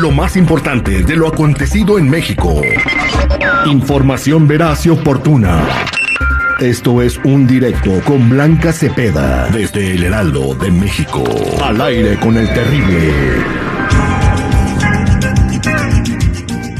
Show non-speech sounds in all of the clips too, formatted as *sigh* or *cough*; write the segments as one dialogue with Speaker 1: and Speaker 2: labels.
Speaker 1: Lo más importante de lo acontecido en México. Información veraz y oportuna. Esto es un directo con Blanca Cepeda desde el Heraldo de México. Al aire con el terrible.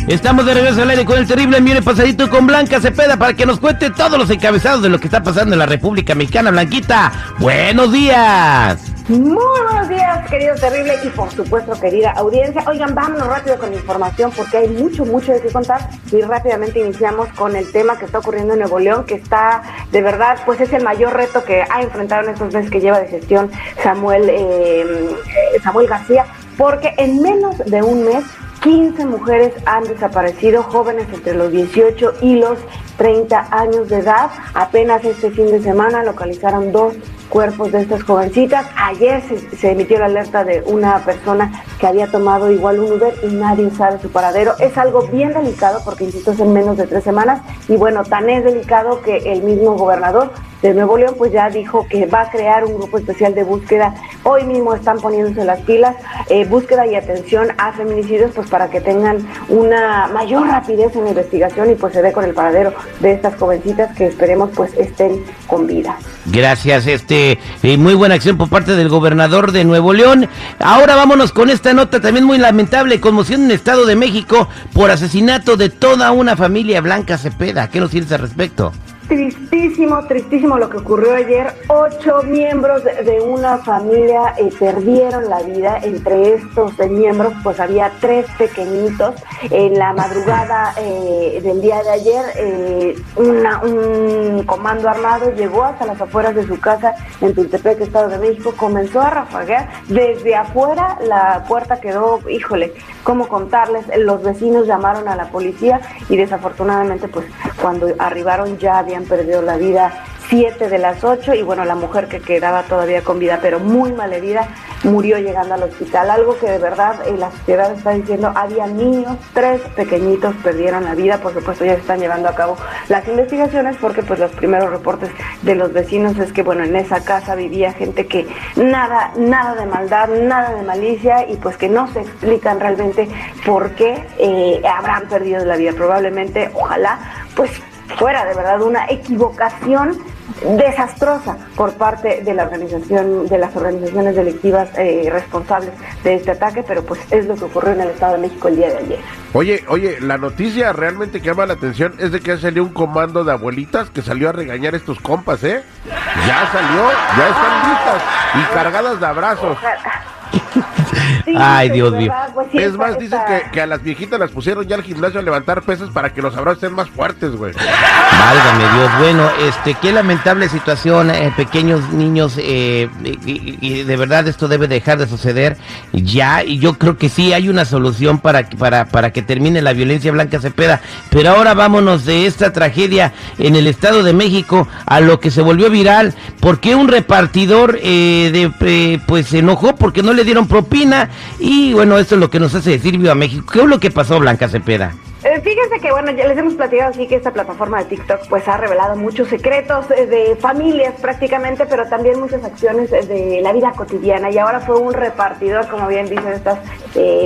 Speaker 2: Estamos de regreso al aire con el terrible Mire Pasadito con Blanca Cepeda para que nos cuente todos los encabezados de lo que está pasando en la República Mexicana. Blanquita, buenos días.
Speaker 3: Muy buenos días, querido terrible y por supuesto querida audiencia. Oigan, vámonos rápido con información porque hay mucho, mucho de qué contar y rápidamente iniciamos con el tema que está ocurriendo en Nuevo León, que está de verdad, pues es el mayor reto que ha enfrentado en estos meses que lleva de gestión Samuel, eh, Samuel García, porque en menos de un mes 15 mujeres han desaparecido, jóvenes entre los 18 y los 30 años de edad. Apenas este fin de semana localizaron dos cuerpos de estas jovencitas. Ayer se, emitió la alerta de una persona que había tomado igual un Uber y nadie sabe su paradero. Es algo bien delicado porque, insisto, es en menos de tres semanas. Y bueno, tan es delicado que el mismo gobernador de Nuevo León pues ya dijo que va a crear un grupo especial de búsqueda. Hoy mismo están poniéndose las pilas, eh, búsqueda y atención a feminicidios pues para que tengan una mayor rapidez en la investigación y pues se dé con el paradero de estas jovencitas que esperemos pues estén con vida.
Speaker 2: Gracias, este, eh, muy buena acción por parte del gobernador de Nuevo León. Ahora vámonos con esta nota también muy lamentable, conmoción en el Estado de México por asesinato de toda una familia blanca Cepeda. ¿Qué nos tienes al respecto?
Speaker 3: Tristísimo, tristísimo lo que ocurrió ayer. Ocho miembros de una familia eh, perdieron la vida. Entre estos eh, miembros, pues había tres pequeñitos. En la madrugada *laughs* eh, del día de ayer, un comando armado llegó hasta las afueras de su casa en Tultepec, Estado de México. Comenzó a rafaguear. Desde afuera la puerta quedó, híjole, ¿cómo contarles? Los vecinos llamaron a la policía y desafortunadamente, pues cuando arribaron ya había perdió la vida siete de las ocho y bueno, la mujer que quedaba todavía con vida, pero muy mal herida, murió llegando al hospital. Algo que de verdad eh, la sociedad está diciendo, había niños, tres pequeñitos perdieron la vida, por supuesto ya se están llevando a cabo las investigaciones porque pues los primeros reportes de los vecinos es que bueno, en esa casa vivía gente que nada, nada de maldad, nada de malicia y pues que no se explican realmente por qué eh, habrán perdido la vida. Probablemente, ojalá, pues fuera de verdad una equivocación desastrosa por parte de la organización de las organizaciones delictivas eh, responsables de este ataque, pero pues es lo que ocurrió en el Estado de México el día de ayer.
Speaker 4: Oye, oye, la noticia realmente que llama la atención es de que salió un comando de abuelitas que salió a regañar estos compas, ¿eh? Ya salió, ya están listas y cargadas de abrazos.
Speaker 2: Ay, Dios mío.
Speaker 4: Pues es más, dicen que, a las viejitas las pusieron ya al gimnasio a levantar pesas para que los abrazos estén más fuertes, güey.
Speaker 2: Válgame Dios. Bueno, este, qué lamentable situación, eh, pequeños niños, eh, y, de verdad esto debe dejar de suceder ya, y yo creo que sí hay una solución para, para, para que termine la violencia blanca Cepeda. Pero ahora vámonos de esta tragedia en el Estado de México a lo que se volvió viral, porque un repartidor eh, de, pues se enojó porque no le dieron propina y bueno, esto es lo que nos hace decir Viva México. ¿Qué es lo que pasó, Blanca Cepeda?
Speaker 3: Eh, fíjense que, bueno, ya les hemos platicado así que esta plataforma de TikTok pues ha revelado muchos secretos eh, de familias prácticamente, pero también muchas acciones eh, de la vida cotidiana. Y ahora fue un repartidor, como bien dicen estas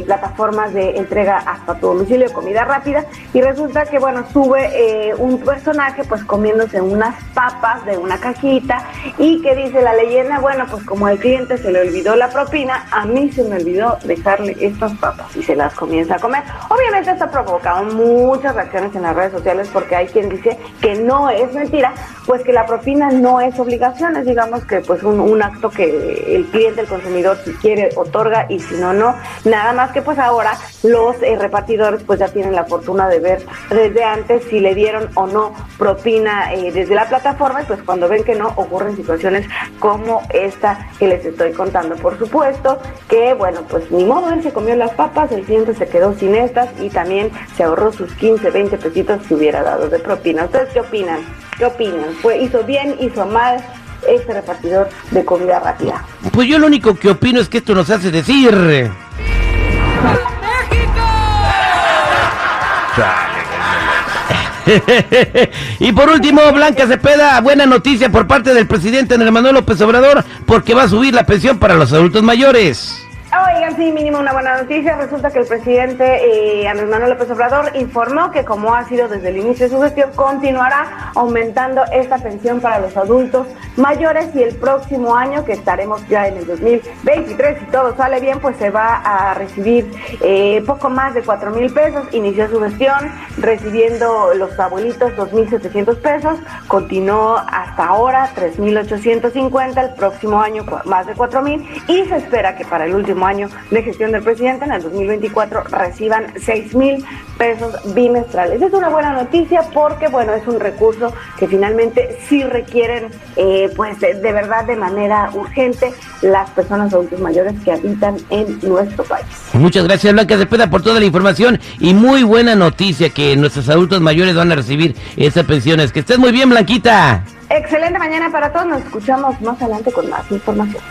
Speaker 3: plataformas de entrega hasta tu domicilio comida rápida. Y resulta que, bueno, sube un personaje pues comiéndose unas papas de una cajita y que dice la leyenda, bueno, pues como al cliente se le olvidó la propina, a mí se me olvidó dejarle estas papas y se las comienza a comer. Obviamente está provocado muchas reacciones en las redes sociales porque hay quien dice que no es mentira, pues que la propina no es obligación, es digamos que pues un, acto que el cliente, el consumidor, si quiere, otorga y si no, no. Nada más que pues ahora los eh, repartidores pues ya tienen la fortuna de ver desde antes si le dieron o no propina eh, desde la plataforma y pues cuando ven que no ocurren situaciones como esta que les estoy contando. Por supuesto que bueno, pues ni modo, él se comió las papas, el cliente se quedó sin estas y también se ahorró sus 15, 20 pesitos que hubiera dado de propina. ¿Ustedes qué opinan? ¿Qué opinan? ¿Fue, ¿Hizo bien, hizo mal este repartidor de comida rápida?
Speaker 2: Pues yo lo único que opino es que esto nos hace decir... Y por último, Blanca Cepeda, buena noticia por parte del presidente Andrés Manuel López Obrador, porque va a subir la pensión para los adultos mayores.
Speaker 3: Oigan, sí, mínimo una buena noticia. Resulta que el presidente eh, Andrés Manuel López Obrador informó que, como ha sido desde el inicio de su gestión, continuará aumentando esta pensión para los adultos mayores y el próximo año, que estaremos ya en el 2023, si todo sale bien, pues se va a recibir eh, poco más de 4 mil pesos. Inició su gestión recibiendo los abuelitos 2.700 pesos, continuó hasta ahora 3.850, el próximo año más de 4 mil y se espera que para el último año de gestión del presidente, en el 2024, reciban 6 mil pesos bimestrales. Es una buena noticia porque, bueno, es un recurso que finalmente sí requieren, eh, pues, de, verdad, de manera urgente las personas adultos mayores que habitan en nuestro país.
Speaker 2: Muchas gracias, Blanca Cepeda, por toda la información y muy buena noticia que nuestros adultos mayores van a recibir esas pensiones. Que estés muy bien, Blanquita.
Speaker 3: Excelente mañana para todos. Nos escuchamos más adelante con más información.